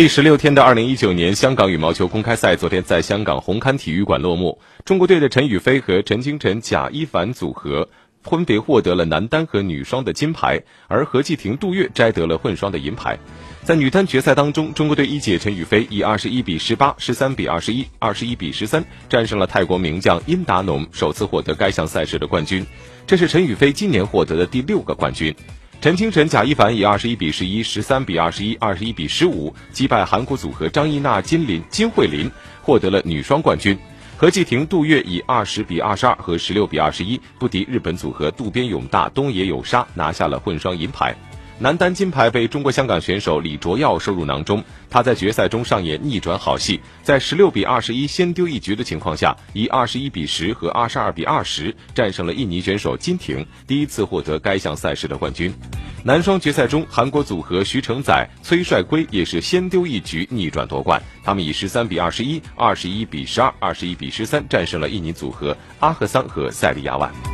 历时六天的二零一九年香港羽毛球公开赛昨天在香港红磡体育馆落幕。中国队的陈雨菲和陈清晨、贾一凡组合分别获得了男单和女双的金牌，而何继婷、杜月摘得了混双的银牌。在女单决赛当中，中国队一姐陈雨菲以二十一比十八、十三比二十一、二十一比十三战胜了泰国名将殷达农，首次获得该项赛事的冠军。这是陈雨菲今年获得的第六个冠军。陈清晨、贾一凡以二十一比十一、十三比二十一、二十一比十五击败韩国组合张艺娜、金林、金慧琳，获得了女双冠军。何继婷、杜月以二十比二十二和十六比二十一不敌日本组合渡边勇大、东野有沙，拿下了混双银牌。男单金牌被中国香港选手李卓耀收入囊中。他在决赛中上演逆转好戏，在十六比二十一先丢一局的情况下，以二十一比十和二十二比二十战胜了印尼选手金廷，第一次获得该项赛事的冠军。男双决赛中，韩国组合徐承宰、崔帅圭也是先丢一局逆转夺冠。他们以十三比二十一、二十一比十二、二十一比十三战胜了印尼组合阿赫桑和塞利亚万。